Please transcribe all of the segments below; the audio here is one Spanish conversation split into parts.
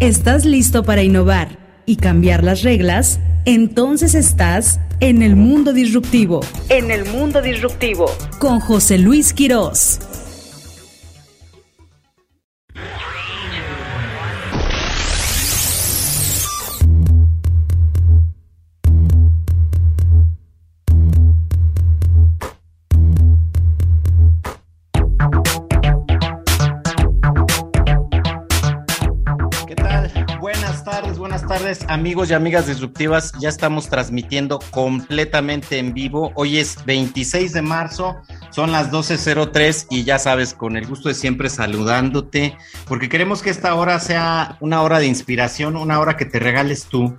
¿Estás listo para innovar y cambiar las reglas? Entonces estás en el mundo disruptivo. En el mundo disruptivo. Con José Luis Quirós. Amigos y amigas disruptivas, ya estamos transmitiendo completamente en vivo. Hoy es 26 de marzo, son las 12.03 y ya sabes, con el gusto de siempre saludándote, porque queremos que esta hora sea una hora de inspiración, una hora que te regales tú,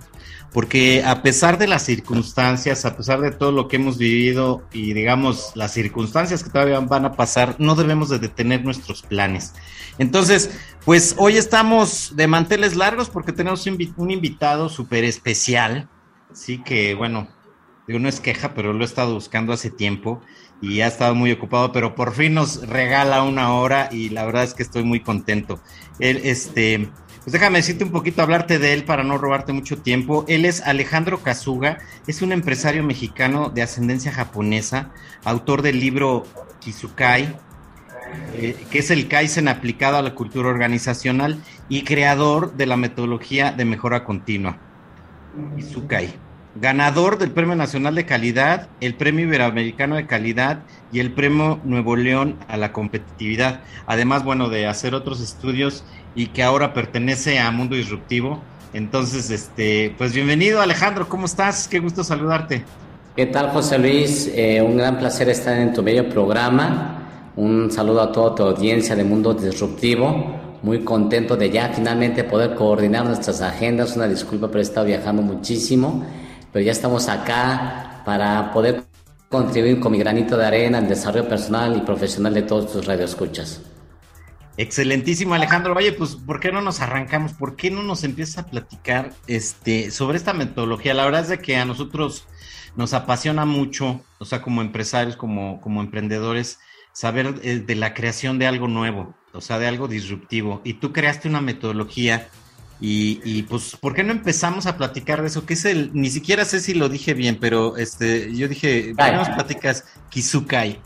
porque a pesar de las circunstancias, a pesar de todo lo que hemos vivido y digamos las circunstancias que todavía van a pasar, no debemos de detener nuestros planes. Entonces, pues hoy estamos de manteles largos porque tenemos un invitado súper especial, sí que bueno, digo, no es queja, pero lo he estado buscando hace tiempo y ha estado muy ocupado, pero por fin nos regala una hora y la verdad es que estoy muy contento. Él, este pues déjame decirte un poquito, hablarte de él para no robarte mucho tiempo. Él es Alejandro Kazuga, es un empresario mexicano de ascendencia japonesa, autor del libro Kizukai, eh, que es el Kaizen aplicado a la cultura organizacional y creador de la metodología de mejora continua, Kizukai. Ganador del Premio Nacional de Calidad, el Premio Iberoamericano de Calidad y el Premio Nuevo León a la Competitividad. Además, bueno, de hacer otros estudios y que ahora pertenece a Mundo Disruptivo. Entonces, este, pues bienvenido Alejandro, ¿cómo estás? Qué gusto saludarte. ¿Qué tal José Luis? Eh, un gran placer estar en tu medio programa. Un saludo a toda tu audiencia de Mundo Disruptivo. Muy contento de ya finalmente poder coordinar nuestras agendas. Una disculpa, pero he estado viajando muchísimo. Pero ya estamos acá para poder contribuir con mi granito de arena al desarrollo personal y profesional de todos tus radioescuchas. Excelentísimo, Alejandro. Oye, pues, ¿por qué no nos arrancamos? ¿Por qué no nos empiezas a platicar este, sobre esta metodología? La verdad es de que a nosotros nos apasiona mucho, o sea, como empresarios, como, como emprendedores, saber eh, de la creación de algo nuevo, o sea, de algo disruptivo. Y tú creaste una metodología y, y, pues, ¿por qué no empezamos a platicar de eso? Que es el, ni siquiera sé si lo dije bien, pero este, yo dije, ¿por qué nos platicas Kizukai?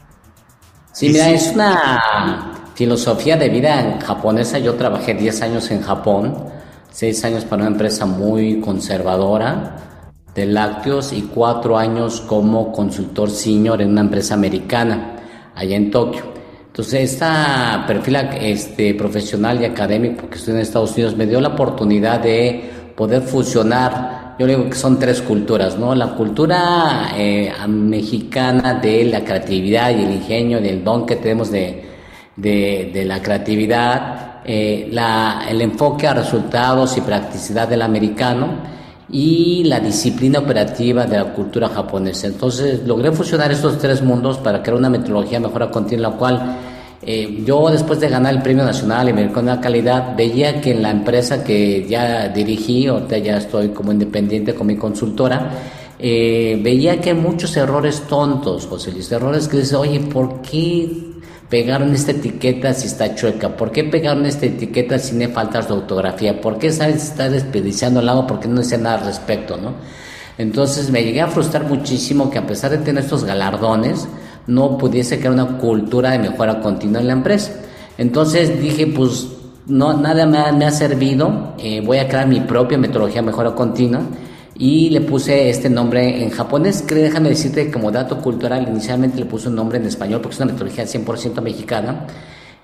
Sí, mira, es una filosofía de vida japonesa. Yo trabajé 10 años en Japón, 6 años para una empresa muy conservadora de lácteos y 4 años como consultor senior en una empresa americana allá en Tokio. Entonces, esta perfil este, profesional y académico que estoy en Estados Unidos me dio la oportunidad de poder fusionar yo digo que son tres culturas, ¿no? La cultura eh, mexicana de la creatividad y el ingenio, del don que tenemos de, la creatividad, eh, el enfoque a resultados y practicidad del americano y la disciplina operativa de la cultura japonesa. Entonces logré fusionar estos tres mundos para crear una metodología mejora continua, la cual eh, yo después de ganar el Premio Nacional y con la calidad, veía que en la empresa que ya dirigí, ahorita ya estoy como independiente con mi consultora, eh, veía que hay muchos errores tontos, José Luis, errores que dice, oye, ¿por qué pegaron esta etiqueta si está chueca? ¿Por qué pegaron esta etiqueta si tiene faltas de ortografía? ¿Por qué sabes está desperdiciando el agua? ¿Por qué no dice nada al respecto, no? Entonces me llegué a frustrar muchísimo que a pesar de tener estos galardones, no pudiese crear una cultura de mejora continua en la empresa. Entonces dije, pues no, nada me ha, servido, eh, voy a crear mi propia metodología de mejora continua y le puse este nombre en japonés, que déjame decirte como dato cultural, inicialmente le puse un nombre en español porque es una metodología 100% mexicana,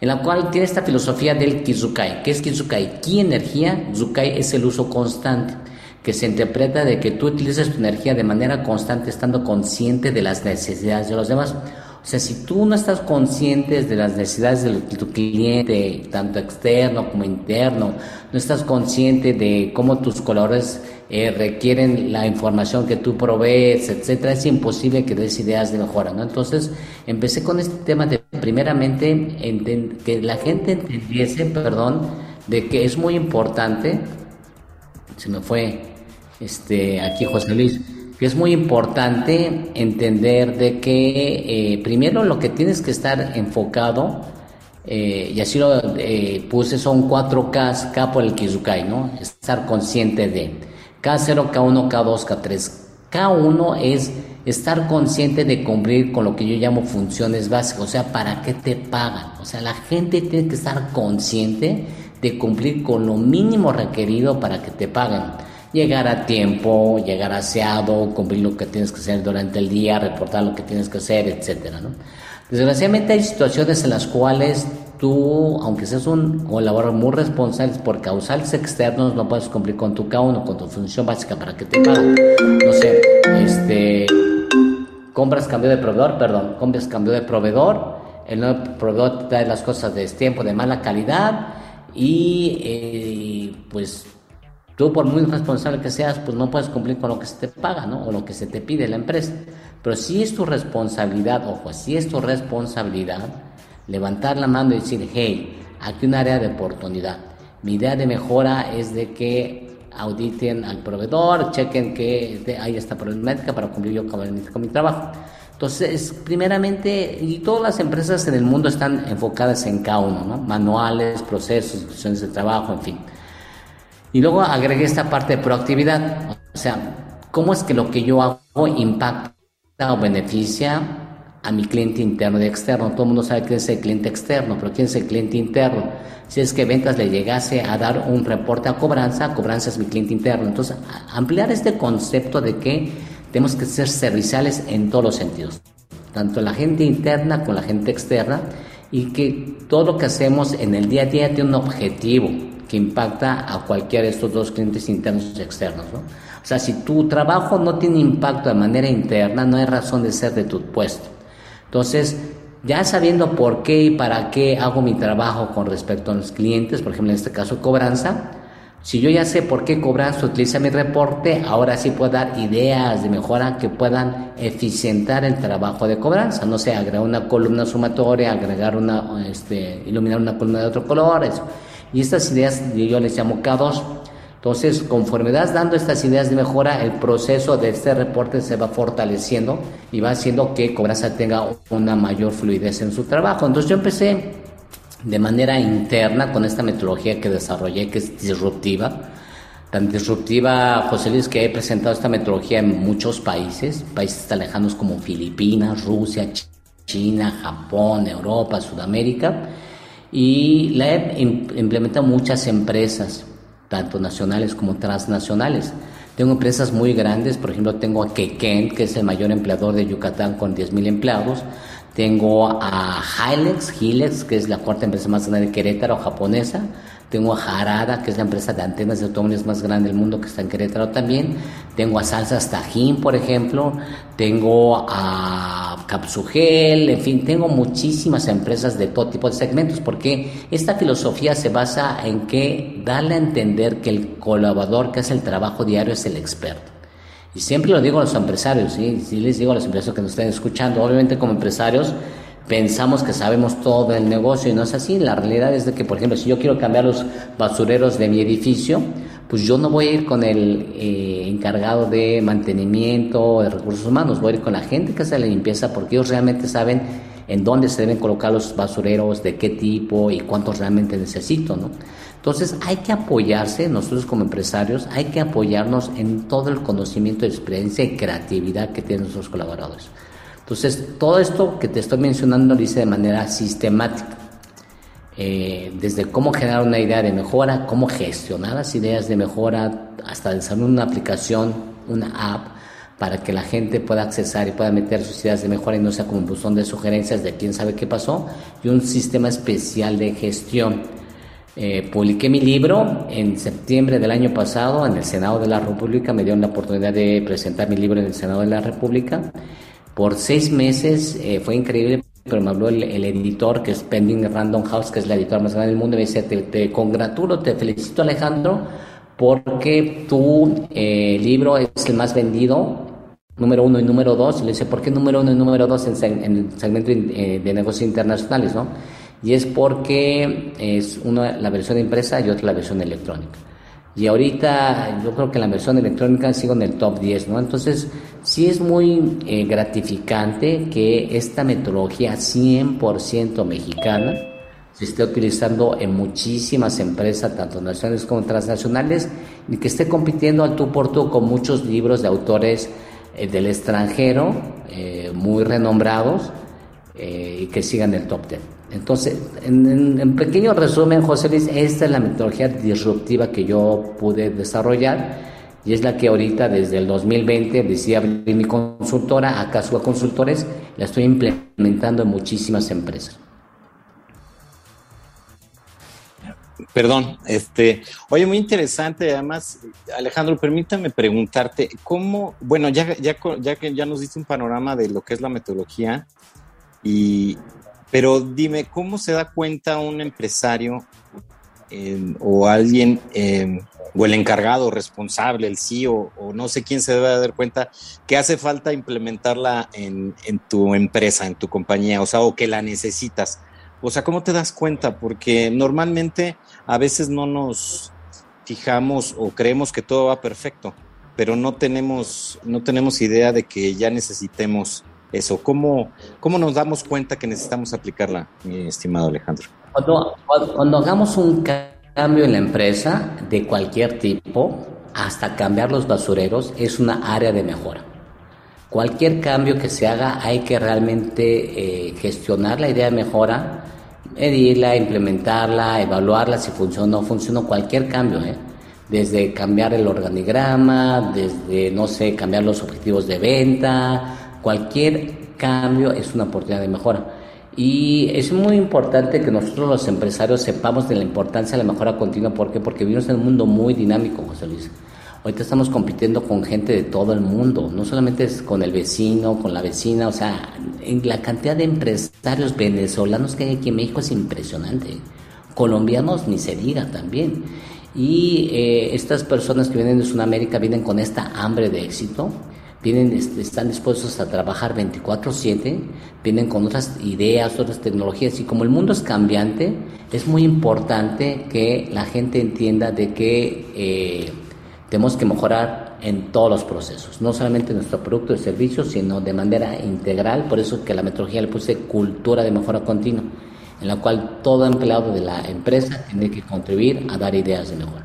en la cual tiene esta filosofía del Kizukai. ¿Qué es Kizukai? Ki energía, Zukai es el uso constante que se interpreta de que tú utilices tu energía de manera constante estando consciente de las necesidades de los demás. O sea, si tú no estás consciente de las necesidades de tu cliente, tanto externo como interno, no estás consciente de cómo tus colores eh, requieren la información que tú provees, etcétera, es imposible que des ideas de mejora, ¿no? Entonces, empecé con este tema de primeramente que la gente entendiese, perdón, de que es muy importante se me fue este, aquí José Luis, que es muy importante entender de que eh, primero lo que tienes que estar enfocado eh, y así lo eh, puse, son cuatro Ks, K por el Kizukai, ¿no? Estar consciente de K0, K1, K2, K3. K1 es estar consciente de cumplir con lo que yo llamo funciones básicas, o sea, ¿para qué te pagan? O sea, la gente tiene que estar consciente de cumplir con lo mínimo requerido para que te paguen. Llegar a tiempo, llegar aseado, cumplir lo que tienes que hacer durante el día, reportar lo que tienes que hacer, ¿no? Desgraciadamente hay situaciones en las cuales tú, aunque seas un colaborador muy responsable por causales externos, no puedes cumplir con tu K1, con tu función básica para que te paguen. No sé, este, compras cambio de proveedor, perdón, compras cambio de proveedor, el nuevo proveedor te trae las cosas de tiempo de mala calidad y eh, pues tú por muy responsable que seas, pues no puedes cumplir con lo que se te paga, ¿no? O lo que se te pide la empresa. Pero si es tu responsabilidad, ojo, si es tu responsabilidad, levantar la mano y decir, hey, aquí un área de oportunidad. Mi idea de mejora es de que auditen al proveedor, chequen que hay esta problemática para cumplir yo con mi trabajo. Entonces, primeramente, y todas las empresas en el mundo están enfocadas en K1, ¿no? Manuales, procesos, instrucciones de trabajo, en fin. Y luego agregué esta parte de proactividad. O sea, ¿cómo es que lo que yo hago impacta o beneficia a mi cliente interno y externo. Todo el mundo sabe quién es el cliente externo, pero quién es el cliente interno. Si es que ventas le llegase a dar un reporte a cobranza, cobranza es mi cliente interno. Entonces, ampliar este concepto de que tenemos que ser serviciales en todos los sentidos, tanto la gente interna como la gente externa, y que todo lo que hacemos en el día a día tiene un objetivo que impacta a cualquiera de estos dos clientes internos y externos. ¿no? O sea, si tu trabajo no tiene impacto de manera interna, no hay razón de ser de tu puesto. Entonces, ya sabiendo por qué y para qué hago mi trabajo con respecto a los clientes, por ejemplo, en este caso cobranza, si yo ya sé por qué cobranza utiliza mi reporte, ahora sí puedo dar ideas de mejora que puedan eficientar el trabajo de cobranza. No sé, agregar una columna sumatoria, agregar una, este, iluminar una columna de otro color, eso. Y estas ideas yo les llamo K2. Entonces, conforme das dando estas ideas de mejora, el proceso de este reporte se va fortaleciendo y va haciendo que Cobranza tenga una mayor fluidez en su trabajo. Entonces, yo empecé de manera interna con esta metodología que desarrollé, que es disruptiva. Tan disruptiva, José Luis, que he presentado esta metodología en muchos países, países tan lejanos como Filipinas, Rusia, China, Japón, Europa, Sudamérica, y la he implementado muchas empresas tanto nacionales como transnacionales. Tengo empresas muy grandes, por ejemplo, tengo a Keken, que es el mayor empleador de Yucatán con 10.000 empleados. Tengo a Hilex, Hilex, que es la cuarta empresa más grande de Querétaro, japonesa. Tengo a Harada, que es la empresa de antenas de automóviles más grande del mundo, que está en Querétaro también. Tengo a Salsas Tajín, por ejemplo. Tengo a Capsugel, en fin, tengo muchísimas empresas de todo tipo de segmentos, porque esta filosofía se basa en que darle a entender que el colaborador que hace el trabajo diario es el experto. Y siempre lo digo a los empresarios, ¿sí? sí les digo a los empresarios que nos estén escuchando, obviamente como empresarios, pensamos que sabemos todo del negocio y no es así. La realidad es de que, por ejemplo, si yo quiero cambiar los basureros de mi edificio, pues yo no voy a ir con el eh, encargado de mantenimiento de recursos humanos, voy a ir con la gente que hace la limpieza porque ellos realmente saben en dónde se deben colocar los basureros, de qué tipo y cuántos realmente necesito, ¿no? Entonces hay que apoyarse, nosotros como empresarios, hay que apoyarnos en todo el conocimiento, experiencia y creatividad que tienen nuestros colaboradores. Entonces, todo esto que te estoy mencionando lo hice de manera sistemática. Eh, desde cómo generar una idea de mejora, cómo gestionar las ideas de mejora, hasta desarrollar una aplicación, una app, para que la gente pueda accesar y pueda meter sus ideas de mejora y no sea como un buzón de sugerencias de quién sabe qué pasó, y un sistema especial de gestión. Eh, publiqué mi libro en septiembre del año pasado en el Senado de la República, me dieron la oportunidad de presentar mi libro en el Senado de la República por seis meses eh, fue increíble, pero me habló el, editor, que es Pending Random House, que es la editora más grande del mundo, y me dice, te, congratulo, te felicito Alejandro, porque tu eh, libro es el más vendido, número uno y número dos. Le dice, ¿por qué número uno y número dos en, en el segmento eh, de negocios internacionales? ¿no? Y es porque es una la versión impresa y otra la versión electrónica. Y ahorita yo creo que la versión electrónica sigo en el top 10, ¿no? Entonces, sí es muy eh, gratificante que esta metodología 100% mexicana se esté utilizando en muchísimas empresas, tanto nacionales como transnacionales, y que esté compitiendo al tú por tú con muchos libros de autores eh, del extranjero, eh, muy renombrados, y que sigan el top 10. Entonces, en, pequeño resumen, José Luis, esta es la metodología disruptiva que yo pude desarrollar y es la que ahorita desde el 2020 decidí abrir mi consultora, a Consultores, la estoy implementando en muchísimas empresas. Perdón, este, oye, muy interesante. Además, Alejandro, permítame preguntarte, ¿cómo, bueno, ya, ya, ya que ya nos diste un panorama de lo que es la metodología, y, pero dime, ¿cómo se da cuenta un empresario em, o alguien, em, o el encargado, responsable, el CEO, o no sé quién se debe dar cuenta que hace falta implementarla en, en tu empresa, en tu compañía, o sea, o que la necesitas? O sea, ¿cómo te das cuenta? Porque normalmente a veces no nos fijamos o creemos que todo va perfecto, pero no tenemos, no tenemos idea de que ya necesitemos eso. ¿Cómo, ¿Cómo nos damos cuenta que necesitamos aplicarla, mi estimado Alejandro? Cuando, hagamos un cambio en la empresa de cualquier tipo, hasta cambiar los basureros, es una área de mejora. Cualquier cambio que se haga hay que realmente eh, gestionar la idea de mejora, medirla, implementarla, evaluarla si funciona o no funciona, cualquier cambio, ¿eh? desde cambiar el organigrama, desde, no sé, cambiar los objetivos de venta, cualquier cambio es una oportunidad de mejora. Y es muy importante que nosotros los empresarios sepamos de la importancia de la mejora continua. ¿Por qué? Porque vivimos en un mundo muy dinámico, José Luis. Ahorita estamos compitiendo con gente de todo el mundo, no solamente es con el vecino, con la vecina, o sea, en la cantidad de empresarios venezolanos que hay aquí en México es impresionante. Colombianos ni se diga también. Y eh, estas personas que vienen de Sudamérica vienen con esta hambre de éxito, vienen, están dispuestos a trabajar 24/7, vienen con otras ideas, otras tecnologías y como el mundo es cambiante, es muy importante que la gente entienda de que... Eh, tenemos que mejorar en todos los procesos, no solamente nuestro producto y servicio, sino de manera integral. Por eso que la metodología le puse cultura de mejora continua, en la cual todo empleado de la empresa tiene que contribuir a dar ideas de mejora.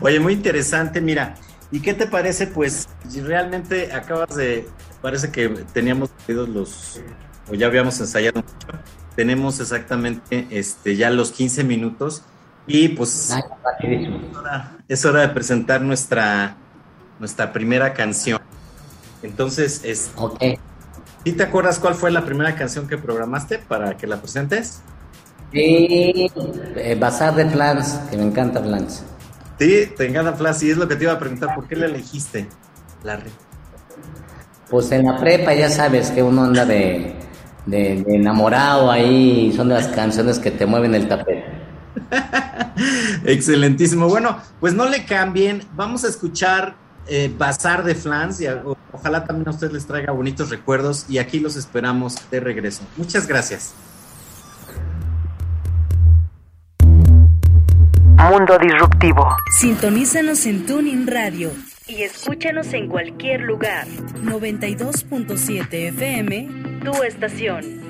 Oye, muy interesante, mira. ¿Y qué te parece? Pues realmente acabas de, parece que teníamos los, o ya habíamos ensayado mucho, tenemos exactamente este, ya los 15 minutos y pues es, hora, de presentar nuestra, nuestra primera canción. Entonces, es, okay. ¿sí te acuerdas cuál fue la primera canción que programaste para que la presentes? Sí, eh, Bazar de Flans, que me encanta Flans. Sí, te encanta Flans, y es lo que te iba a preguntar, ¿por qué la elegiste, Larry? Pues en la prepa ya sabes que uno anda de, de enamorado ahí, son de las canciones que te mueven el tapete. Excelentísimo. Bueno, pues no le cambien. Vamos a escuchar eh, Bazar de Flans y ojalá también a ustedes les traiga bonitos recuerdos y aquí los esperamos de regreso. Muchas gracias. Mundo Disruptivo. Sintonízanos en Tuning Radio y escúchanos en cualquier lugar. 92.7 FM, tu estación.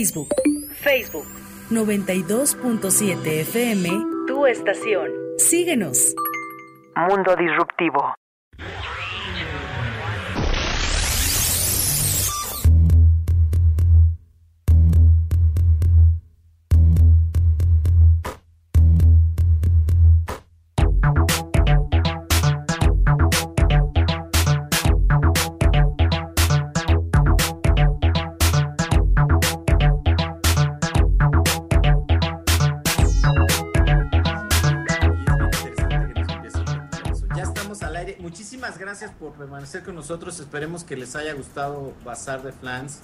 Facebook. Facebook. 92.7 FM. Tu estación. Síguenos. Mundo Disruptivo. Permanecer con nosotros. Esperemos que les haya gustado Bazar de Flans.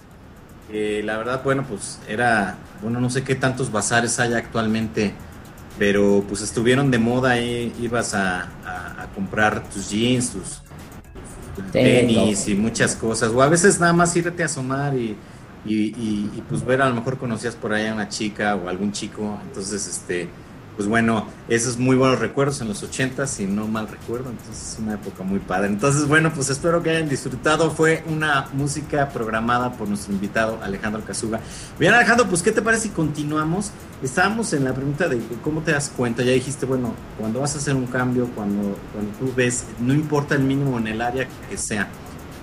Eh, la verdad, bueno, pues era, bueno, no sé qué tantos bazares hay actualmente, pero pues estuvieron de moda ahí. Ibas a, a- a comprar tus jeans, tus, tenis y muchas cosas. O a veces nada más irte a asomar y, y, y- y, pues ver, a lo mejor conocías por ahí a una chica o algún chico. Entonces, este, pues bueno, esos muy buenos recuerdos en los 80 si no mal recuerdo, entonces es una época muy padre. Entonces, bueno, pues espero que hayan disfrutado. Fue una música programada por nuestro invitado Alejandro Casuga. Bien, Alejandro, pues ¿qué te parece si continuamos? Estábamos en la pregunta de cómo te das cuenta, ya dijiste, bueno, cuando vas a hacer un cambio, cuando, cuando tú ves, no importa el mínimo en el área que sea,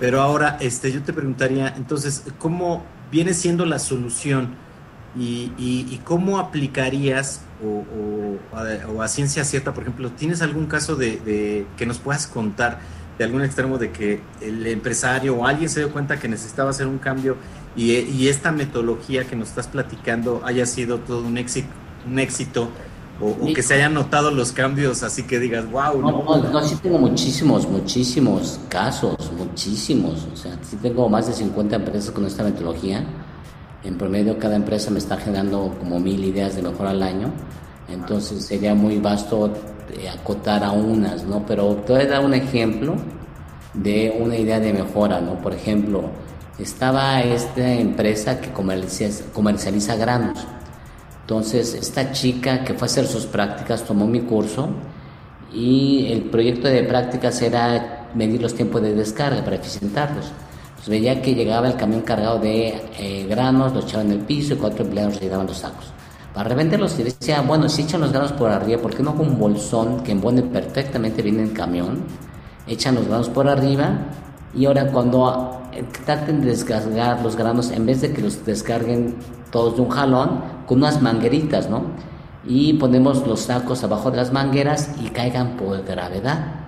pero ahora este, yo te preguntaría, entonces, ¿cómo viene siendo la solución? Y, y- y cómo aplicarías o, o a, o a ciencia cierta, por ejemplo, ¿tienes algún caso de, de que nos puedas contar de algún extremo de que el empresario o alguien se dio cuenta que necesitaba hacer un cambio y, y esta metodología que nos estás platicando haya sido todo un éxito, un éxito o, o que se hayan notado los cambios así que digas, wow, No, no, no, sí tengo muchísimos, muchísimos casos, muchísimos. O sea, sí tengo más de 50 empresas con esta metodología. En promedio, cada empresa me está generando como mil ideas de mejora al año. Entonces, sería muy vasto eh, acotar a unas, ¿no? Pero te voy a dar un ejemplo de una idea de mejora, ¿no? Por ejemplo, estaba esta empresa que comercializa, comercializa granos. Entonces, esta chica que fue a hacer sus prácticas tomó mi curso y el proyecto de prácticas era medir los tiempos de descarga para eficientarlos. Entonces, veía que llegaba el camión cargado de eh, granos, lo echaban en el piso y cuatro empleados llegaban los sacos. Para revenderlos, y decía, bueno, si echan los granos por arriba, ¿por qué no con un bolsón que embone perfectamente bien el camión? Echan los granos por arriba y ahora cuando eh, traten de descargar los granos, en vez de que los descarguen todos de un jalón, con unas mangueritas, ¿no? Y ponemos los sacos abajo de las mangueras y caigan por gravedad.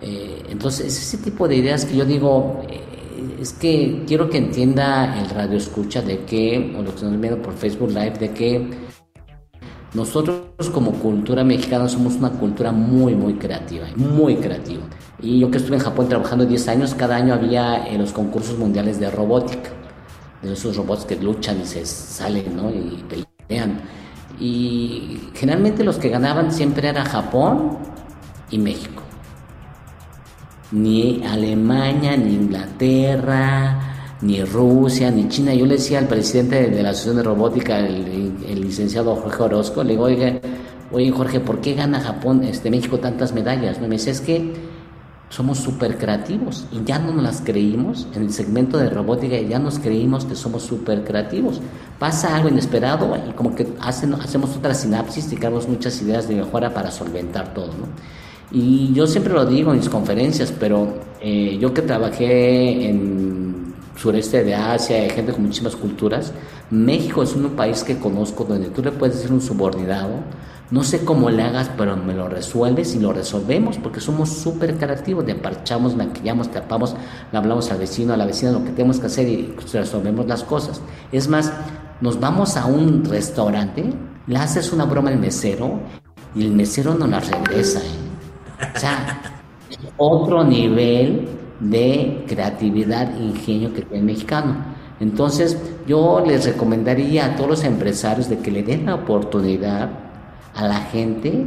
Eh, entonces, es ese tipo de ideas que yo digo, eh, es que quiero que entienda el radio escucha de que, o lo que estamos viendo por Facebook Live, de que nosotros como cultura mexicana somos una cultura muy, muy creativa, muy creativa. Y yo que estuve en Japón trabajando 10 años, cada año había eh, los concursos mundiales de robótica, de esos robots que luchan y se salen, ¿no? Y pelean. Y generalmente los que ganaban siempre era Japón y México. Ni Alemania, ni Inglaterra, ni Rusia, ni China. Yo le decía al presidente de la Asociación de Robótica, el, licenciado Jorge Orozco, le digo, oye, oye Jorge, ¿por qué gana Japón, este México tantas medallas? Me dice, es que somos súper creativos y ya no nos las creímos en el segmento de robótica ya nos creímos que somos súper creativos pasa algo inesperado y como que hacen, hacemos otra sinapsis y creamos muchas ideas de mejora para solventar todo ¿no? Y yo siempre lo digo en mis conferencias pero eh, yo que trabajé en sureste de Asia hay gente con muchísimas culturas México es un país que conozco donde tú le puedes decir un subordinado no sé cómo le hagas, pero me lo resuelves y lo resolvemos porque somos súper creativos. Le parchamos, maquillamos, tapamos, le hablamos al vecino, a la vecina lo que tenemos que hacer y resolvemos las cosas. Es más, nos vamos a un restaurante, le haces una broma al mesero y el mesero no la regresa. ¿eh? O sea, otro nivel de creatividad e ingenio que tiene el mexicano. Entonces, yo les recomendaría a todos los empresarios de que le den la oportunidad a la gente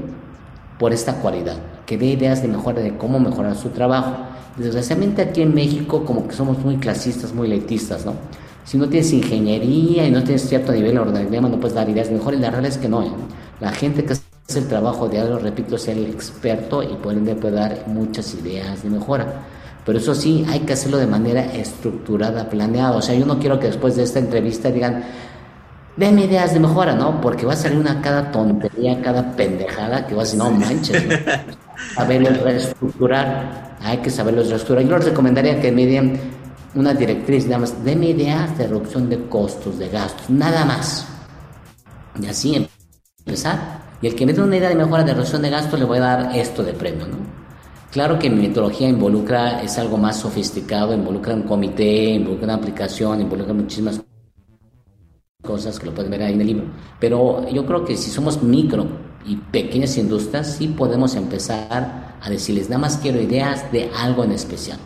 por esta cualidad, que dé ideas de mejora de cómo mejorar su trabajo. Desgraciadamente aquí en México como que somos muy clasistas, muy elitistas, ¿no? Si no tienes ingeniería y no tienes cierto nivel de organigrama, no puedes dar ideas mejor y la realidad es que no. ¿eh? La gente que hace el trabajo diario, repito, es el experto y por ende puede dar muchas ideas de mejora. Pero eso sí, hay que hacerlo de manera estructurada, planeada. O sea, yo no quiero que después de esta entrevista digan, Deme ideas de mejora, ¿no? Porque va a salir una cada tontería, cada pendejada que va a decir, no manches, ¿no? saberlo reestructurar, hay que saberlo reestructurar. Yo les recomendaría que me den una directriz, nada más, deme ideas de reducción de costos, de gastos, nada más. Y así empezar. Y el que me dé una idea de mejora de reducción de gastos le voy a dar esto de premio, ¿no? Claro que mi metodología involucra, es algo más sofisticado, involucra un comité, involucra una aplicación, involucra muchísimas cosas que lo pueden ver ahí en el libro. Pero yo creo que si somos micro y pequeñas industrias, sí podemos empezar a decirles, nada más quiero ideas de algo en especial.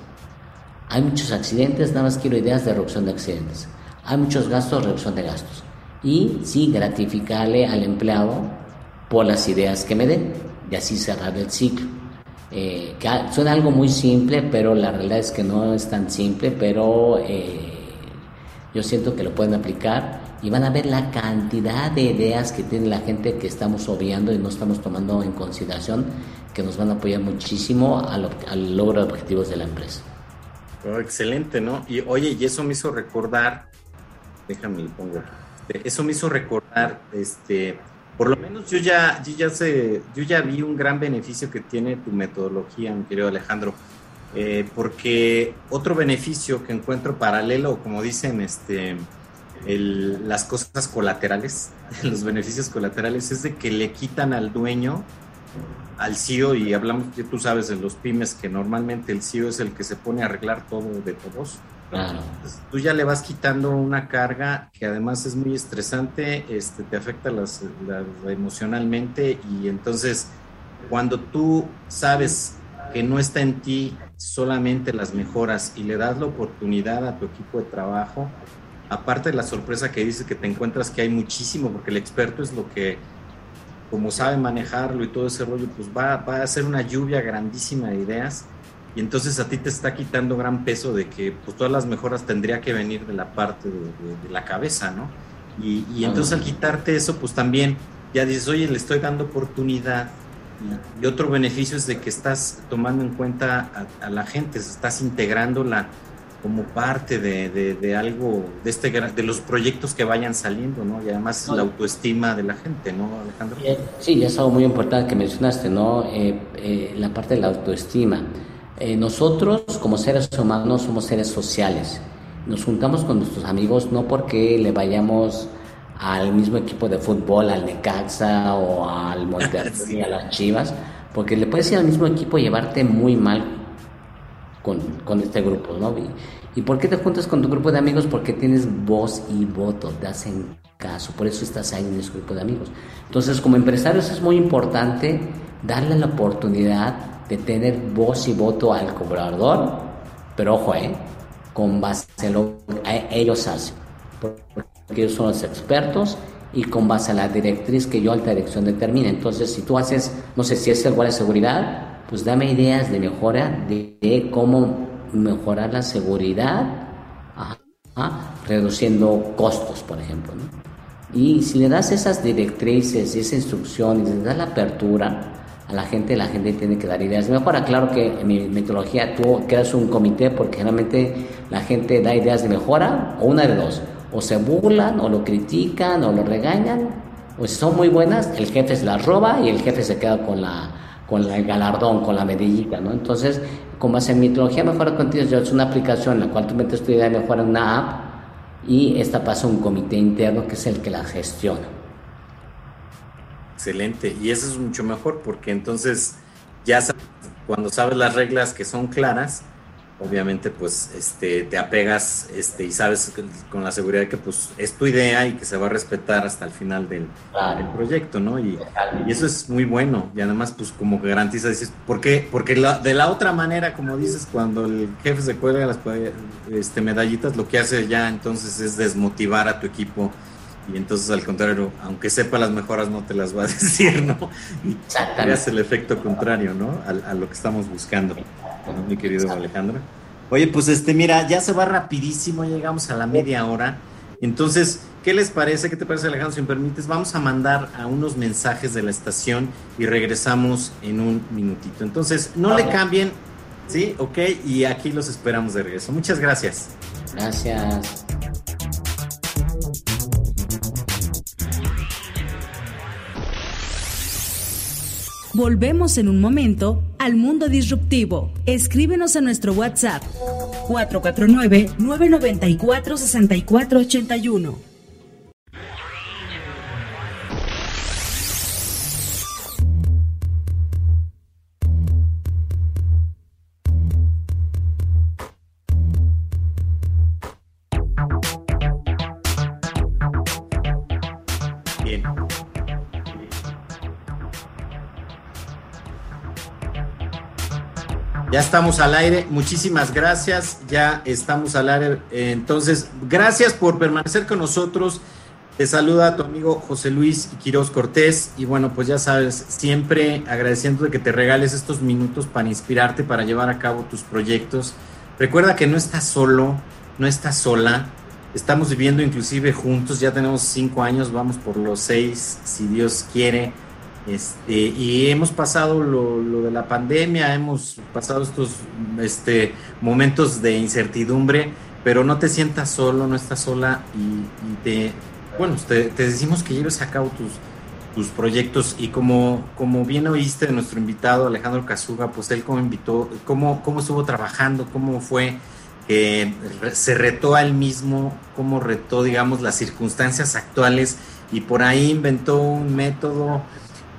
Hay muchos accidentes, nada más quiero ideas de reducción de accidentes. Hay muchos gastos, reducción de gastos. Y sí, gratificarle al empleado por las ideas que me den y así cerrar el ciclo. Eh, que suena algo muy simple, pero la realidad es que no es tan simple, pero eh, yo siento que lo pueden aplicar y van a ver la cantidad de ideas que tiene la gente que estamos obviando y no estamos tomando en consideración, que nos van a apoyar muchísimo al, al logro de objetivos de la empresa. Oh, excelente, ¿no? Y oye, y eso me hizo recordar, déjame pongo, este, eso me hizo recordar, este, por lo menos yo ya, yo ya sé, yo ya vi un gran beneficio que tiene tu metodología, mi querido Alejandro, eh, porque otro beneficio que encuentro paralelo, como dicen, este, las cosas colaterales, los beneficios colaterales, es de que le quitan al dueño al CEO y hablamos, tú sabes, en los pymes que normalmente el CEO es el que se pone a arreglar todo de todos. Tú ya le vas quitando una carga que además es muy estresante, este, te afecta las, emocionalmente y entonces cuando tú sabes que no está en ti solamente las mejoras y le das la oportunidad a tu equipo de trabajo, aparte de la sorpresa que dice que te encuentras que hay muchísimo, porque el experto es lo que como sabe manejarlo y todo ese rollo, pues va, va a ser una lluvia grandísima de ideas y entonces a ti te está quitando gran peso de que pues todas las mejoras tendría que venir de la parte de, la cabeza, ¿no? Y, y entonces al quitarte eso, pues también ya dices, oye, le estoy dando oportunidad y, otro beneficio es de que estás tomando en cuenta a, a la gente, estás integrándola como parte de, de, algo, de, este, de los proyectos que vayan saliendo, ¿no? Y además la autoestima de la gente, ¿no, Alejandro? Sí, ya es algo muy importante que mencionaste, ¿no? Eh, eh, la parte de la autoestima. Eh, nosotros, como seres humanos, somos seres sociales. Nos juntamos con nuestros amigos no porque le vayamos al mismo equipo de fútbol, al Necaxa o al Monterrey, a las Chivas, porque le puedes ir al mismo equipo y llevarte muy mal con, con este grupo, ¿no? Y, por qué te juntas con tu grupo de amigos? Porque tienes voz y voto, te hacen caso, por eso estás ahí en ese grupo de amigos. Entonces, como empresarios es muy importante darle la oportunidad de tener voz y voto al cobrador, pero ojo, ¿eh? Con base a lo que ellos hacen, porque ellos son los expertos y con base a la directriz que yo alta dirección determine. Entonces, si tú haces, no sé si es el guardia de seguridad, pues dame ideas de mejora de, cómo mejorar la seguridad, reduciendo costos, por ejemplo. Y si le das esas directrices y esa instrucción y le das la apertura la gente, la gente tiene que dar ideas de mejora. Claro que en mi metodología tú creas un comité porque generalmente la gente da ideas de mejora o una de dos. O se burlan, o lo critican, o lo regañan, o si son muy buenas, el jefe se las roba y el jefe se queda con la, con el galardón, con la medallita, ¿no? Entonces, como hace mitología mejora continua, es una aplicación en la cual tú metes tu idea de mejora en una app y esta pasa a un comité interno que es el que la gestiona. Excelente, y eso es mucho mejor porque entonces ya cuando sabes las reglas que son claras, obviamente pues este te apegas este y sabes con la seguridad que pues es tu idea y que se va a respetar hasta el final del, proyecto no y, eso es muy bueno y además pues como que garantiza dices ¿por qué? porque de la otra manera como dices cuando el jefe se cuelga las este, medallitas lo que hace ya entonces es desmotivar a tu equipo y entonces al contrario aunque sepa las mejoras no te las va a decir no y hace el efecto contrario no a, a lo que estamos buscando mi querido Alejandro. Oye, pues este, mira, ya se va rapidísimo, llegamos a la media hora. Entonces, ¿qué les parece? ¿Qué te parece, Alejandro? Si me permites, vamos a mandar a unos mensajes de la estación y regresamos en un minutito. Entonces, no le cambien, ¿sí? Ok, y aquí los esperamos de regreso. Muchas gracias. Gracias. Volvemos en un momento al mundo disruptivo. Escríbenos a nuestro WhatsApp 449-994-6481. Estamos al aire. Muchísimas gracias. Ya estamos al aire. Entonces, gracias por permanecer con nosotros. Te saluda tu amigo José Luis Quiroz Cortés. Y bueno, pues ya sabes, siempre agradeciendo de que te regales estos minutos para inspirarte, para llevar a cabo tus proyectos. Recuerda que no estás solo, no estás sola. Estamos viviendo inclusive juntos. Ya tenemos cinco años, vamos por los seis, si Dios quiere. Este, y hemos pasado lo, de la pandemia, hemos pasado estos este, momentos de incertidumbre, pero no te sientas solo, no estás sola y, te, bueno, te, decimos que lleves a cabo tus, tus proyectos y como, como bien oíste de nuestro invitado Alejandro Casuga, pues él como invitó, cómo, cómo estuvo trabajando, cómo fue que se retó a él mismo, cómo retó, digamos, las circunstancias actuales y por ahí inventó un método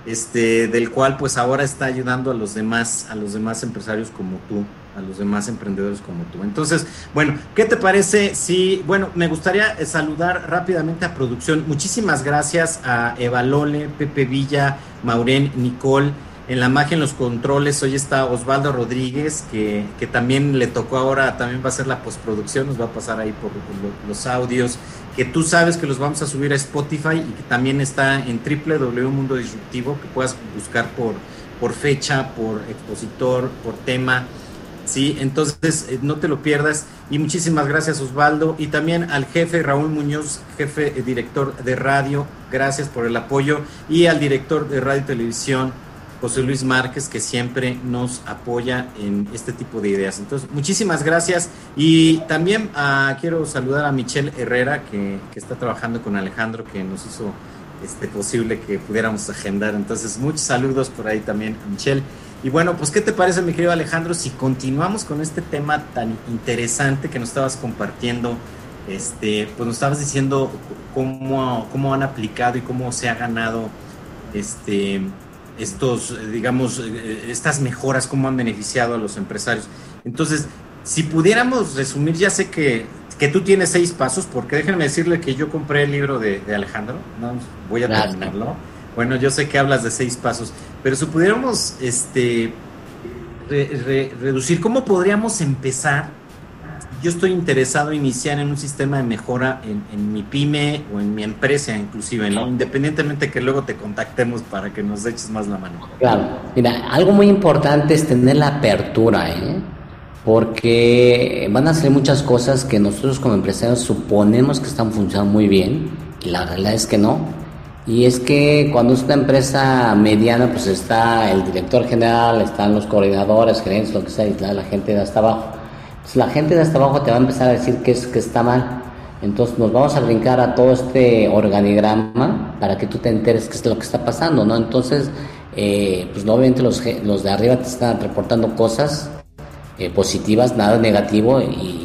este, del cual pues ahora está ayudando a los demás, a los demás empresarios como tú, a los demás emprendedores como tú. Entonces, bueno, ¿qué te parece si, bueno, me gustaría eh, saludar rápidamente a producción. Muchísimas gracias a Eva Lole, Pepe Villa, Maureen, Nicole. En la magia, en los controles, hoy está Osvaldo Rodríguez, que, que también le tocó ahora, también va a hacer la postproducción, nos va a pasar ahí por los audios que tú sabes que los vamos a subir a Spotify y que también está en Mundo Disruptivo, que puedas buscar por, por fecha, por expositor, por tema. Sí, entonces eh, no te lo pierdas. Y muchísimas gracias Osvaldo y también al jefe Raúl Muñoz, jefe eh, director de radio, gracias por el apoyo y al director de radio y televisión, José Luis Márquez, que siempre nos apoya en este tipo de ideas. Entonces, muchísimas gracias. Y también ah, quiero saludar a Michelle Herrera, que, está trabajando con Alejandro, que nos hizo este, posible que pudiéramos agendar. Entonces, muchos saludos por ahí también a Michelle. Y bueno, pues, ¿qué te parece, mi querido Alejandro, si continuamos con este tema tan interesante que nos estabas compartiendo? Este, pues nos estabas diciendo cómo, cómo han aplicado y cómo se ha ganado este estos, eh, digamos, eh, estas mejoras, cómo han beneficiado a los empresarios. Entonces, si pudiéramos resumir, ya sé que, que tú tienes seis pasos, porque déjenme decirle que yo compré el libro de, Alejandro, no voy a terminarlo. Bueno, yo sé que hablas de seis pasos, pero si pudiéramos este, reducir, ¿cómo podríamos empezar yo estoy interesado en iniciar en un sistema de mejora en, mi pyme o en mi empresa inclusive, ¿no? Independientemente que luego te contactemos para que nos eches más la mano. Claro, mira, algo muy importante es tener la apertura, ¿eh? Porque van a ser muchas cosas que nosotros como empresarios suponemos que están funcionando muy bien y la realidad es que no. Y es que cuando es una empresa mediana, pues está el director general, están los coordinadores, gerentes, lo que sea, y la gente de hasta abajo la gente de hasta abajo te va a empezar a decir que, es, que está mal. Entonces nos vamos a brincar a todo este organigrama para que tú te enteres qué es lo que está pasando, ¿no? Entonces, eh, pues obviamente los, los de arriba te están reportando cosas eh, positivas, nada negativo y,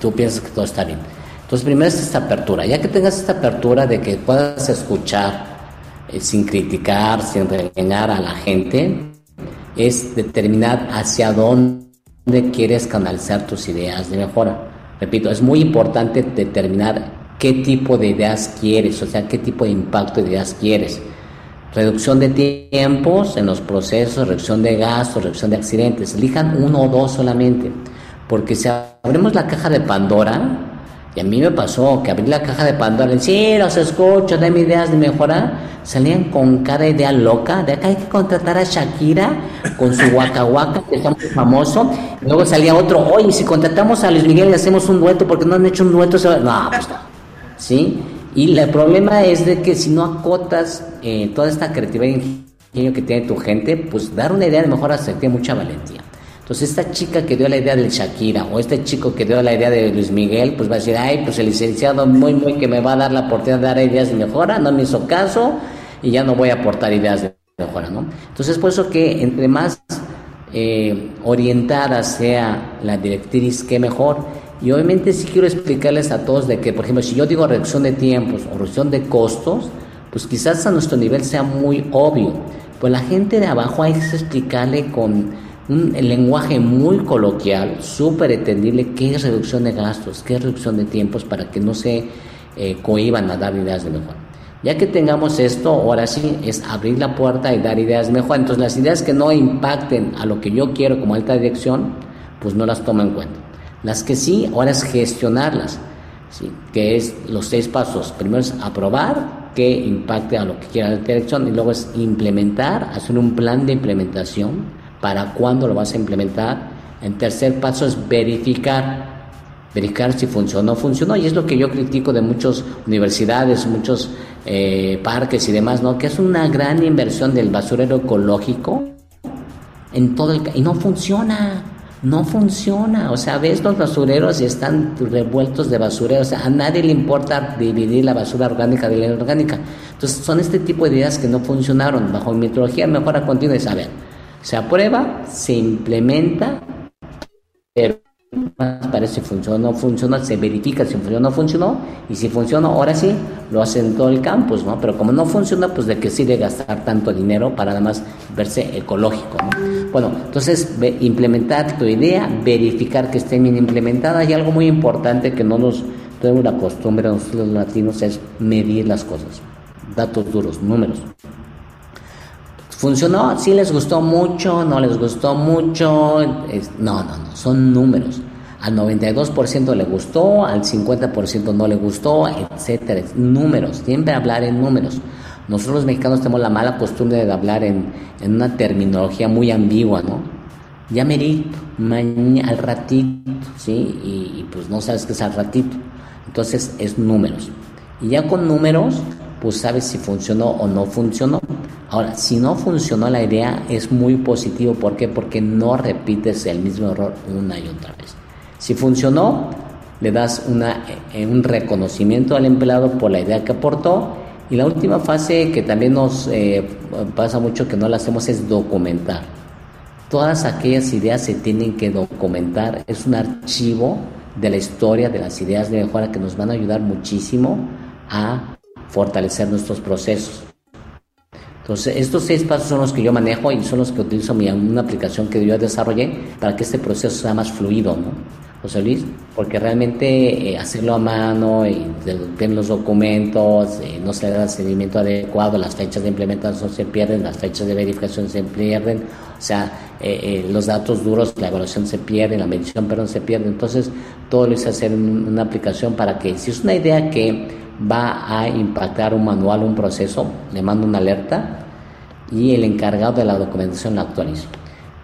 tú piensas que todo está bien. Entonces, primero es esta apertura. Ya que tengas esta apertura de que puedas escuchar eh, sin criticar, sin regañar a la gente, es determinar hacia dónde dónde quieres canalizar tus ideas de mejora. Repito, es muy importante determinar qué tipo de ideas quieres, o sea, qué tipo de impacto de ideas quieres. Reducción de tiempos en los procesos, reducción de gastos, reducción de accidentes. Elijan uno o dos solamente, porque si abrimos la caja de Pandora, y a mí me pasó que abrí la caja de Pandora y sí, los escucho, dame ideas de mejora. Salían con cada idea loca de acá hay que contratar a Shakira con su Waka que es muy famoso. Luego salía otro, oye, si contratamos a Luis Miguel y hacemos un dueto, porque no han hecho un dueto, no, pues no. ¿Sí? Y el problema es de que si no acotas eh, toda esta creatividad y ingenio que tiene tu gente, pues dar una idea de mejora se tiene mucha valentía. Entonces esta chica que dio la idea del Shakira o este chico que dio la idea de Luis Miguel, pues va a decir, ay, pues el licenciado muy, muy que me va a dar la oportunidad de dar ideas de mejora, no me hizo caso y ya no voy a aportar ideas de mejora, ¿no? Entonces, por eso que entre más eh, orientada sea la directriz, que mejor. Y obviamente sí quiero explicarles a todos de que, por ejemplo, si yo digo reducción de tiempos o reducción de costos, pues quizás a nuestro nivel sea muy obvio. Pues la gente de abajo hay que explicarle con un lenguaje muy coloquial, súper entendible, qué es reducción de gastos, qué es reducción de tiempos para que no se eh, cohiban a dar ideas de mejor. Ya que tengamos esto, ahora sí es abrir la puerta y dar ideas mejor. Entonces las ideas que no impacten a lo que yo quiero como alta dirección, pues no las tomo en cuenta. Las que sí, ahora es gestionarlas, ¿sí? que es los seis pasos. Primero es aprobar que impacte a lo que quiera la dirección y luego es implementar, hacer un plan de implementación para cuándo lo vas a implementar. En tercer paso es verificar verificar si funcionó o no funcionó. Y es lo que yo critico de muchas universidades, muchos eh, parques y demás, ¿no? Que es una gran inversión del basurero ecológico en todo el... Y no funciona, no funciona. O sea, ves los basureros y están revueltos de basura. O sea, a nadie le importa dividir la basura orgánica de la inorgánica. Entonces, son este tipo de ideas que no funcionaron. Bajo metodología mejora continua es, a ver, se aprueba, se implementa, pero para si funcionó no funcionó, se verifica si funcionó o no funcionó, y si funcionó, ahora sí, lo hacen en todo el campus, ¿no? Pero como no funciona, pues de qué sirve gastar tanto dinero para nada más verse ecológico, ¿no? Bueno, entonces implementar tu idea, verificar que esté bien implementada, y algo muy importante que no nos tenemos la costumbre nosotros los latinos es medir las cosas, datos duros, números. ¿Funcionó? ¿Sí les gustó mucho? ¿No les gustó mucho? no, no, no, son números. Al 92% le gustó, al 50% no le gustó, etcétera. Números, siempre hablar en números. Nosotros los mexicanos tenemos la mala costumbre de hablar en, una terminología muy ambigua, ¿no? Ya merito, mañana, al ratito, ¿sí? Y, y pues no sabes qué es al ratito. Entonces es números. Y ya con números, pues sabes si funcionó o no funcionó. Ahora, si no funcionó la idea, es muy positivo. ¿Por qué? Porque no repites el mismo error una y otra vez. Si funcionó, le das eh, un reconocimiento al empleado por la idea que aportó. Y la última fase que también nos eh, pasa mucho que no la hacemos es documentar. Todas aquellas ideas se tienen que documentar. Es un archivo de la historia de las ideas de mejora que nos van a ayudar muchísimo a fortalecer nuestros procesos. Entonces, estos seis pasos son los que yo manejo y son los que utilizo en una aplicación que yo desarrollé para que este proceso sea más fluido, ¿no? José Luis, porque realmente eh, hacerlo a mano y tener los documentos, eh, no se da el seguimiento adecuado, las fechas de implementación se pierden, las fechas de verificación se pierden, o sea, eh, los datos duros, la evaluación se pierde, la medición, perdón, se pierde. Entonces, todo lo hice hacer en una aplicación para que, si es una idea que va a impactar un manual, un proceso, le mando una alerta y el encargado de la documentación la actualiza.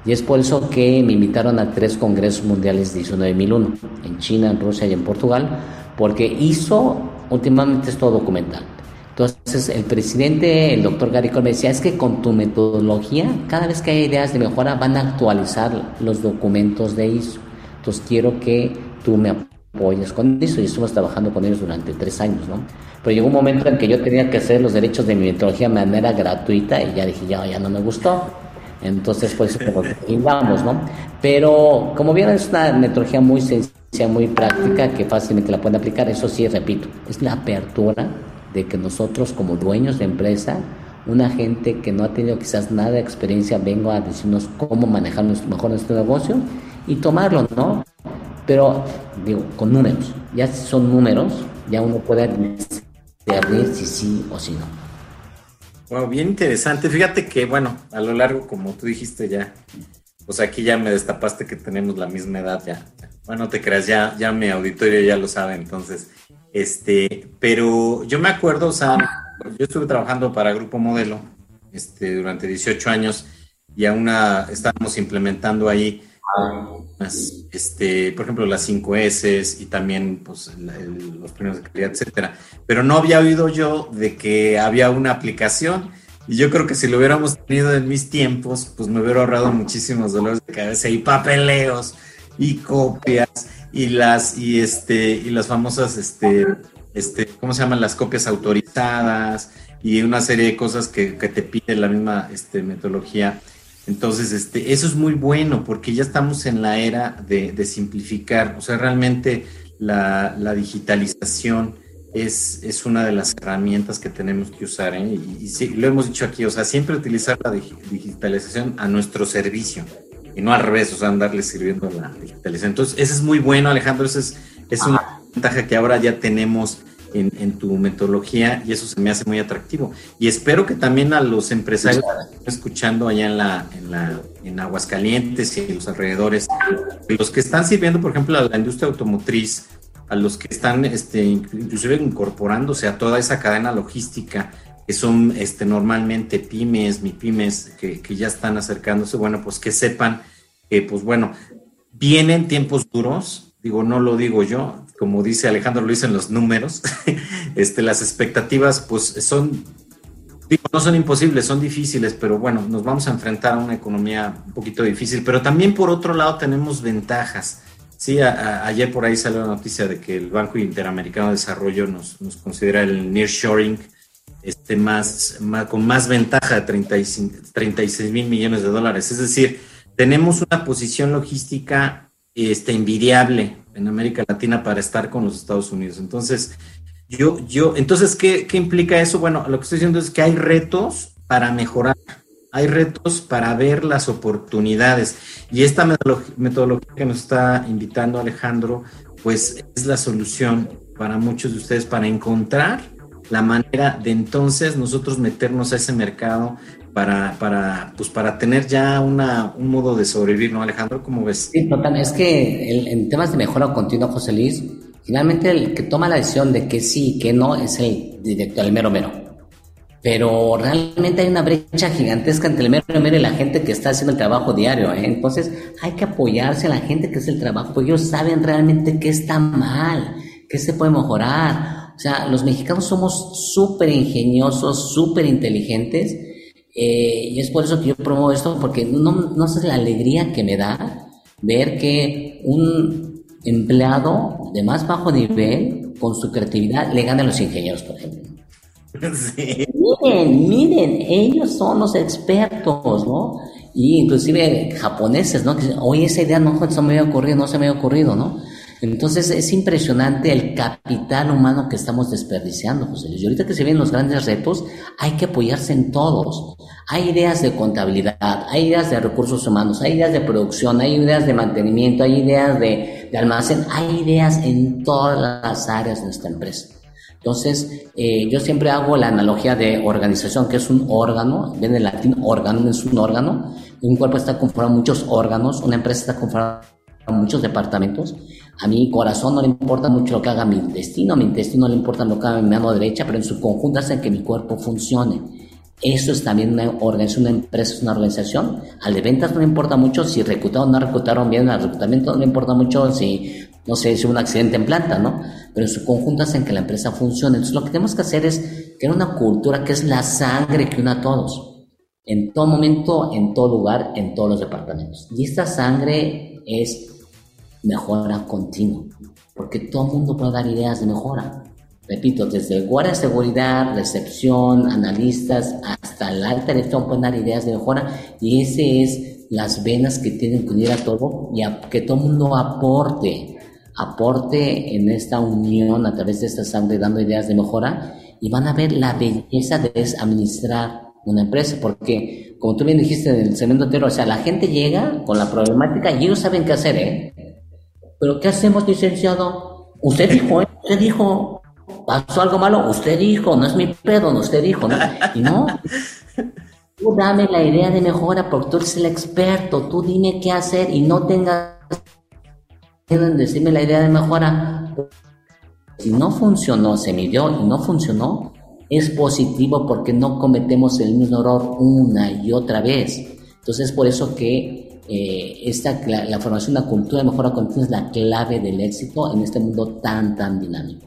Y es por eso que me invitaron a tres congresos mundiales de ISO 9001, en China, en Rusia y en Portugal, porque ISO últimamente es todo documental. Entonces el presidente, el doctor Gary Cole, me decía, es que con tu metodología, cada vez que hay ideas de mejora, van a actualizar los documentos de ISO. Entonces quiero que tú me apoyes con eso y estuvimos trabajando con ellos durante tres años, ¿no? Pero llegó un momento en que yo tenía que hacer los derechos de mi metodología de manera gratuita y ya dije, ya, ya no me gustó. Entonces, pues, vamos, ¿no? Pero, como vieron, es una metodología muy sencilla, muy práctica, que fácilmente la pueden aplicar. Eso sí, repito, es la apertura de que nosotros, como dueños de empresa, una gente que no ha tenido quizás nada de experiencia, venga a decirnos cómo manejar mejor nuestro negocio y tomarlo, ¿no? pero digo, con números. Ya si son números, ya uno puede discernir si sí o si no. Wow, bien interesante. Fíjate que, bueno, a lo largo, como tú dijiste ya, pues aquí ya me destapaste que tenemos la misma edad ya. Bueno, te creas, ya, ya mi auditorio ya lo sabe, entonces, este, pero yo me acuerdo, o sea, yo estuve trabajando para Grupo Modelo, este, durante 18 años y aún estábamos implementando ahí este, por ejemplo, las 5S y también pues, los premios de calidad, etcétera. Pero no había oído yo de que había una aplicación. Y yo creo que si lo hubiéramos tenido en mis tiempos, pues me hubiera ahorrado muchísimos dolores de cabeza y papeleos y copias y las y este y las famosas este este ¿cómo se llaman? las copias autorizadas y una serie de cosas que, te pide la misma este, metodología. Entonces, este, eso es muy bueno porque ya estamos en la era de, simplificar. O sea, realmente la, digitalización es, es, una de las herramientas que tenemos que usar. ¿eh? Y, sí, lo hemos dicho aquí, o sea, siempre utilizar la digitalización a nuestro servicio y no al revés, o sea, andarle sirviendo la digitalización. Entonces, eso es muy bueno, Alejandro. Eso es, es una ventaja que ahora ya tenemos en, tu metodología y eso se me hace muy atractivo. Y espero que también a los empresarios que están escuchando allá en la, en la en Aguascalientes y en los alrededores, los que están sirviendo, por ejemplo, a la industria automotriz, a los que están este, inclusive incorporándose a toda esa cadena logística, que son este, normalmente pymes, mi pymes, que, que ya están acercándose, bueno, pues que sepan que, pues bueno, vienen tiempos duros, digo, no lo digo yo, como dice Alejandro, lo dicen los números, este, las expectativas pues son, digo, no son imposibles, son difíciles, pero bueno, nos vamos a enfrentar a una economía un poquito difícil, pero también por otro lado tenemos ventajas. Sí, ayer por ahí salió la noticia de que el Banco Interamericano de Desarrollo nos, nos considera el nearshoring este, más, con más ventaja de 36 mil millones de dólares. Es decir, tenemos una posición logística este, envidiable en América Latina para estar con los Estados Unidos. Entonces, yo, yo, entonces, ¿qué, ¿qué, implica eso? Bueno, lo que estoy diciendo es que hay retos para mejorar, hay retos para ver las oportunidades. Y esta metodología que nos está invitando Alejandro, pues es la solución para muchos de ustedes para encontrar la manera de entonces nosotros meternos a ese mercado para, para, pues para tener ya una, un modo de sobrevivir, ¿no, Alejandro? ¿Cómo ves? Sí, total. Es que en temas de mejora continua, José Luis, finalmente el que toma la decisión de que sí y que no es el director, el mero mero. Pero realmente hay una brecha gigantesca entre el mero mero y la gente que está haciendo el trabajo diario. ¿eh? Entonces hay que apoyarse a la gente que hace el trabajo, ellos saben realmente qué está mal, qué se puede mejorar. O sea, los mexicanos somos súper ingeniosos, súper inteligentes eh, y es por eso que yo promuevo esto, porque no, no sé la alegría que me da ver que un empleado de más bajo nivel, con su creatividad, le gana a los ingenieros, por ejemplo. Miren, miren, ellos son los expertos, ¿no? Y inclusive japoneses, ¿no? Que, oye, esa idea no se me había ocurrido, no se me había ocurrido, ¿no? Entonces es impresionante el capital humano que estamos desperdiciando, José Luis. Y ahorita que se vienen los grandes retos, hay que apoyarse en todos. Hay ideas de contabilidad, hay ideas de recursos humanos, hay ideas de producción, hay ideas de mantenimiento, hay ideas de, almacén, hay ideas en todas las áreas de nuestra empresa. Entonces, eh, yo siempre hago la analogía de organización, que es un órgano, viene del latín órgano, es un órgano, un cuerpo está conformado muchos órganos, una empresa está conformada muchos departamentos, a mi corazón no le importa mucho lo que haga mi intestino, a mi intestino no le importa lo que haga mi mano derecha, pero en su conjunto hacen que mi cuerpo funcione. Eso es también una organización, una empresa, es una organización. Al de ventas no le importa mucho si reclutaron o no reclutaron bien, al reclutamiento no le importa mucho si, no sé, si hubo un accidente en planta, ¿no? Pero en su conjunto hacen que la empresa funcione. Entonces lo que tenemos que hacer es crear una cultura que es la sangre que une a todos. En todo momento, en todo lugar, en todos los departamentos. Y esta sangre es mejora continua, porque todo el mundo puede dar ideas de mejora. Repito, desde guardia de seguridad, recepción, analistas, hasta el alta dirección pueden dar ideas de mejora y ese es las venas que tienen que unir a todo y que todo el mundo aporte, aporte en esta unión a través de esta sangre dando ideas de mejora y van a ver la belleza de administrar una empresa, porque como tú bien dijiste en el segundo anterior, o sea, la gente llega con la problemática y ellos saben qué hacer, ¿eh? ¿Pero qué hacemos, licenciado? Usted dijo, ¿eh? Usted dijo, pasó algo malo, usted dijo, no es mi pedo, usted dijo, ¿no? Y no, tú dame la idea de mejora porque tú eres el experto, tú dime qué hacer y no tengas miedo en decirme la idea de mejora. Si no funcionó, se midió y no funcionó, es positivo porque no cometemos el mismo error una y otra vez. Entonces, es por eso que eh, esta, la, formación de una cultura de mejora continua es la clave del éxito en este mundo tan, tan dinámico.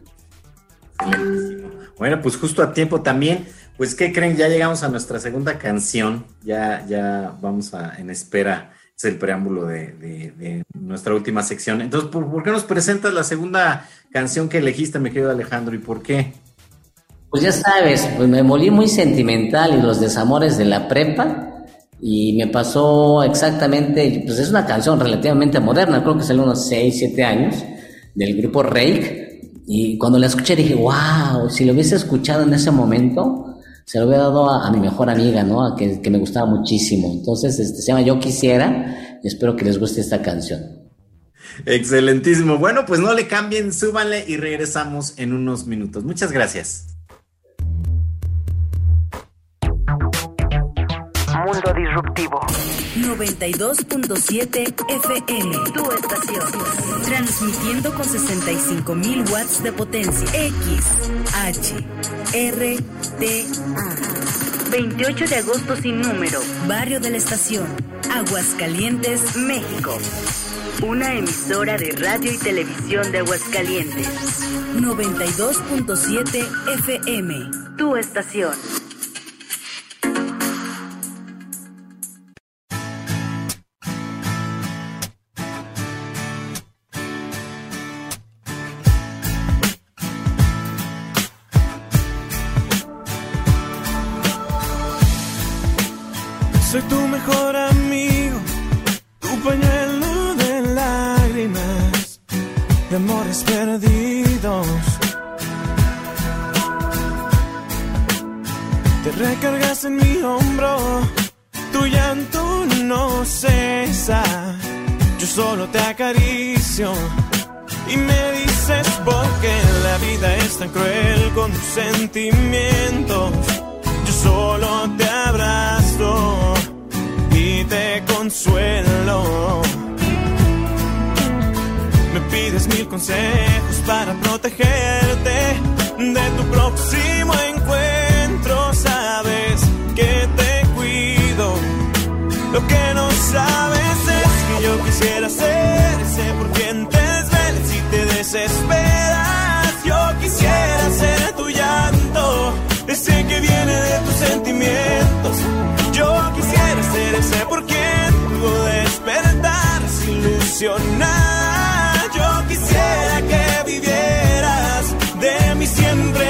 Bueno, pues justo a tiempo también. Pues, ¿qué creen? Ya llegamos a nuestra segunda canción. Ya, ya vamos a, en espera. Es el preámbulo de, nuestra última sección. Entonces, ¿por, qué nos presentas la segunda canción que elegiste, mi querido Alejandro? ¿Y por qué? Pues ya sabes, pues me volví muy sentimental y los desamores de la prepa. Y me pasó exactamente, pues es una canción relativamente moderna, creo que salió unos 6, 7 años, del grupo Rake. Y cuando la escuché dije, wow, si lo hubiese escuchado en ese momento, se lo hubiera dado a, mi mejor amiga, ¿no? A que, que, me gustaba muchísimo. Entonces, este, se llama Yo Quisiera y espero que les guste esta canción. Excelentísimo. Bueno, pues no le cambien, súbanle y regresamos en unos minutos. Muchas gracias. Mundo Disruptivo. 92.7 FM. Tu estación. Transmitiendo con 65.000 watts de potencia. X, H, R, T, A. 28 de agosto sin número. Barrio de la Estación. Aguascalientes, México. Una emisora de radio y televisión de Aguascalientes. 92.7 FM. Tu estación. Y me dices por qué la vida es tan cruel con tus sentimientos. Yo solo te abrazo y te consuelo. Me pides mil consejos para protegerte de tu próximo encuentro. Sabes que te cuido. Lo que no sabes es que yo quisiera ser desesperas. Yo quisiera ser tu llanto, ese que viene de tus sentimientos. Yo quisiera ser ese por quien pudo despertar ilusionada. Yo quisiera que vivieras de mí siempre.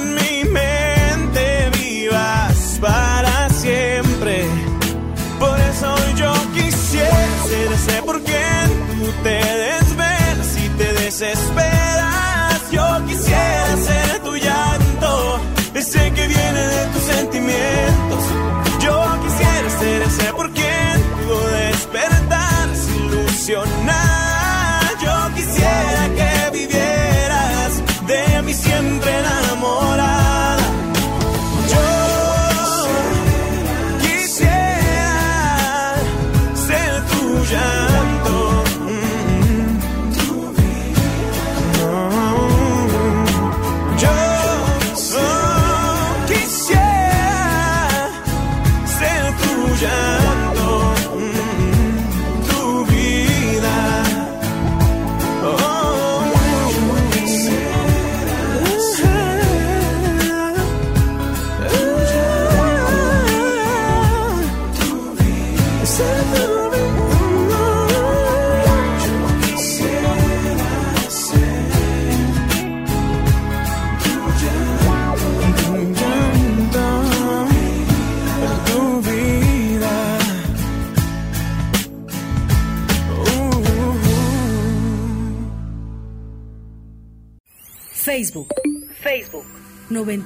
desesperas. Yo quisiera ser tu llanto, ese que viene de tus sentimientos. Yo quisiera ser ese por quien pudo despertar ilusionada.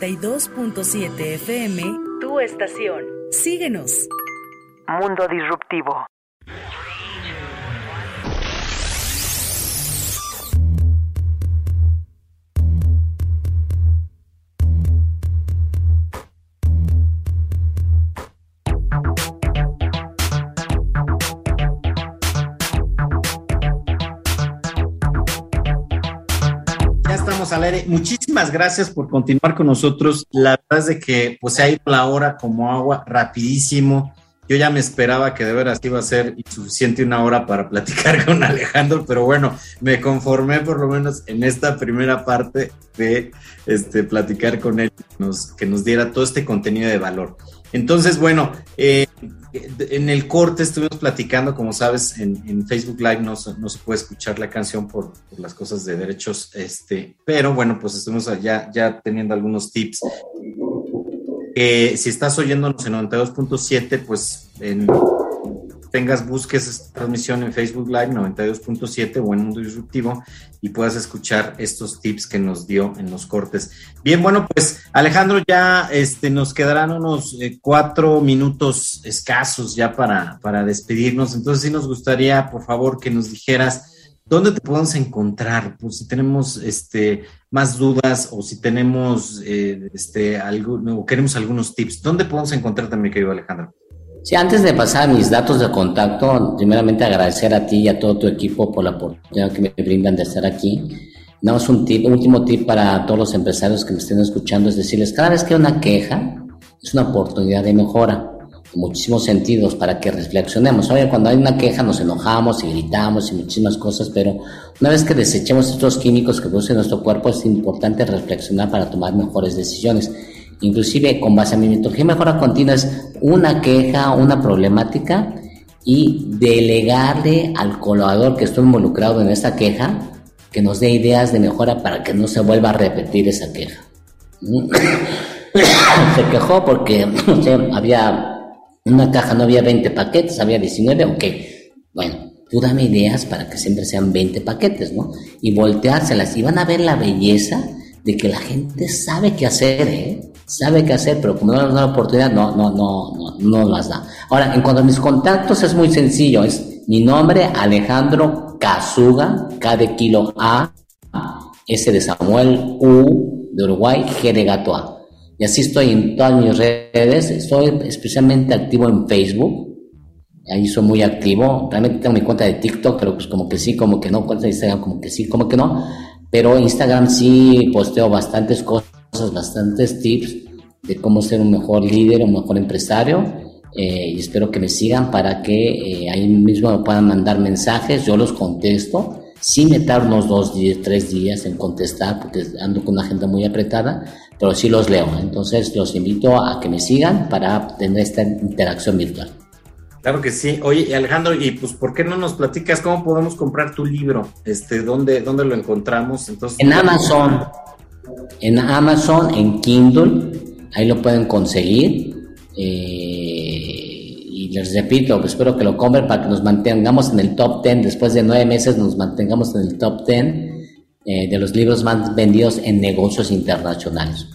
92.7 FM. Tu estación. Síguenos. Mundo Disruptivo. Muchísimas gracias por continuar con nosotros. La verdad es de que pues se ha ido la hora como agua rapidísimo. Yo ya me esperaba que de veras iba a ser insuficiente una hora para platicar con Alejandro, pero bueno, me conformé por lo menos en esta primera parte de este, platicar con él, que nos diera todo este contenido de valor. Entonces, bueno, eh, en el corte estuvimos platicando, como sabes, en, Facebook Live no, se puede escuchar la canción por, las cosas de derechos, este, pero bueno, pues estuvimos ya, ya teniendo algunos tips. si estás oyéndonos en 92.7, pues en tengas, busques esta transmisión en Facebook Live 92.7 o en Mundo Disruptivo y puedas escuchar estos tips que nos dio en los cortes. Bien, bueno, pues Alejandro, ya este, nos quedarán unos eh, cuatro minutos escasos ya para, para despedirnos. Entonces sí nos gustaría, por favor, que nos dijeras ¿Dónde te podemos encontrar? Pues si tenemos este, más dudas o si tenemos eh, este, algo, o queremos algunos tips, ¿dónde podemos encontrarte, mi querido Alejandro? Sí, antes de pasar a mis datos de contacto, primeramente agradecer a ti y a todo tu equipo por la oportunidad que me brindan de estar aquí. Damos un tip, último tip para todos los empresarios que me estén escuchando, es decirles, cada vez que hay una queja, es una oportunidad de mejora en muchísimos sentidos para que reflexionemos. Oye, cuando hay una queja nos enojamos y gritamos y muchísimas cosas, pero una vez que desechemos estos químicos que produce nuestro cuerpo, es importante reflexionar para tomar mejores decisiones inclusive con base a mi metodología mejora continua es una queja, una problemática y delegarle al colaborador que estuvo involucrado en esta queja que nos dé ideas de mejora para que no se vuelva a repetir esa queja. se quejó porque no había una caja, no había 20 paquetes, había 19, ok. Bueno, tú dame ideas para que siempre sean 20 paquetes, ¿no? Y volteárselas y van a ver la belleza de que la gente sabe qué hacer, ¿eh? sabe qué hacer, pero como no nos da la oportunidad, no, no, no, no, no las da. Ahora, en cuanto a mis contactos, es muy sencillo. Es mi nombre, Alejandro Kazuga, K de kilo A, S de Samuel, U de Uruguay, G de gato A. Y así estoy en todas mis redes. Estoy especialmente activo en Facebook. Ahí soy muy activo. Realmente tengo mi cuenta de TikTok, pero pues como que sí, como que no. Cuenta de Instagram, como que sí, como que no. Pero Instagram sí posteo bastantes cosas bastantes tips de cómo ser un mejor líder, un mejor empresario. Eh, y espero que me sigan para que eh, ahí mismo me puedan mandar mensajes, yo los contesto, sin me tardo unos dos tres días en contestar, porque ando con una agenda muy apretada, pero sí los leo. Entonces los invito a que me sigan para tener esta interacción virtual. Claro que sí. Oye, Alejandro, y pues, ¿por qué no nos platicas cómo podemos comprar tu libro? Este, ¿dónde, dónde lo encontramos? Entonces, en Amazon en Amazon, en Kindle, ahí lo pueden conseguir. Eh, y les repito, espero que lo compren para que nos mantengamos en el top 10, después de nueve meses nos mantengamos en el top 10 eh, de los libros más vendidos en negocios internacionales.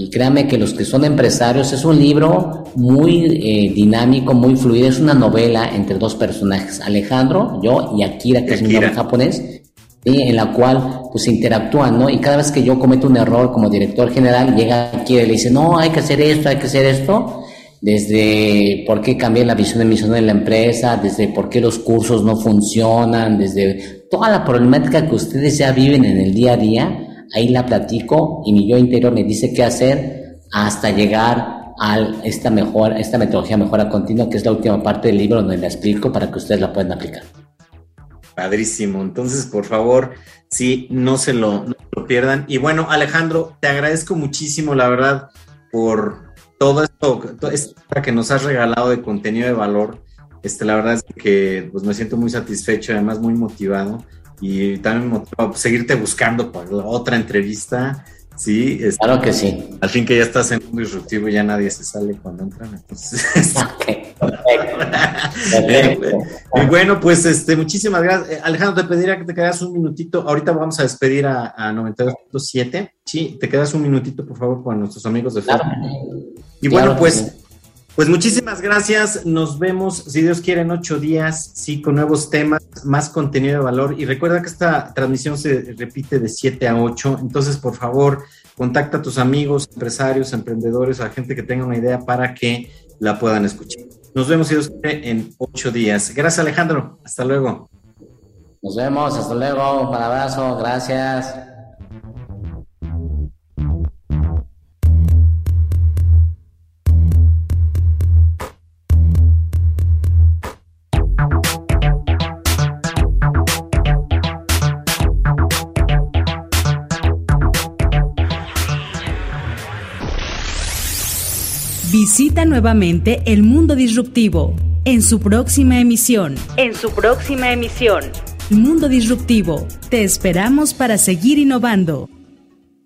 Y créanme que los que son empresarios es un libro muy eh, dinámico, muy fluido, es una novela entre dos personajes, Alejandro, yo y Akira, que es mi nombre japonés, en la cual pues interactúan, ¿no? Y cada vez que yo cometo un error como director general, llega aquí y le dice, no, hay que hacer esto, hay que hacer esto, desde por qué cambié la visión de misión de la empresa, desde por qué los cursos no funcionan, desde toda la problemática que ustedes ya viven en el día a día, ahí la platico y mi yo interior me dice qué hacer hasta llegar a esta mejor, esta metodología mejora continua, que es la última parte del libro donde la explico para que ustedes la puedan aplicar. Padrísimo. Entonces, por favor, sí, no se lo, pierdan. Y bueno, Alejandro, te agradezco muchísimo, la verdad, por todo esto, todo esto que nos has regalado de contenido de valor. Este, la verdad es que pues, me siento muy satisfecho, además muy motivado y también motivado seguirte buscando para otra entrevista Sí, claro que sí. Al fin que ya estás en un disruptivo, ya nadie se sale cuando entran. Entonces, y bueno, pues este, muchísimas gracias. Eh, Alejandro, te pediría que te quedas un minutito. Ahorita vamos a despedir a, a 92.7. Sí, te quedas un minutito, por favor, con nuestros amigos de Facebook. Y bueno, pues. Pues muchísimas gracias. Nos vemos, si Dios quiere, en ocho días, sí, con nuevos temas, más contenido de valor. Y recuerda que esta transmisión se repite de 7 a 8. Entonces, por favor, contacta a tus amigos, empresarios, emprendedores, a gente que tenga una idea para que la puedan escuchar. Nos vemos, si Dios quiere, en ocho días. Gracias, Alejandro. Hasta luego. Nos vemos. Hasta luego. Un abrazo. Gracias. Visita nuevamente el mundo disruptivo en su próxima emisión. En su próxima emisión. Mundo Disruptivo. Te esperamos para seguir innovando.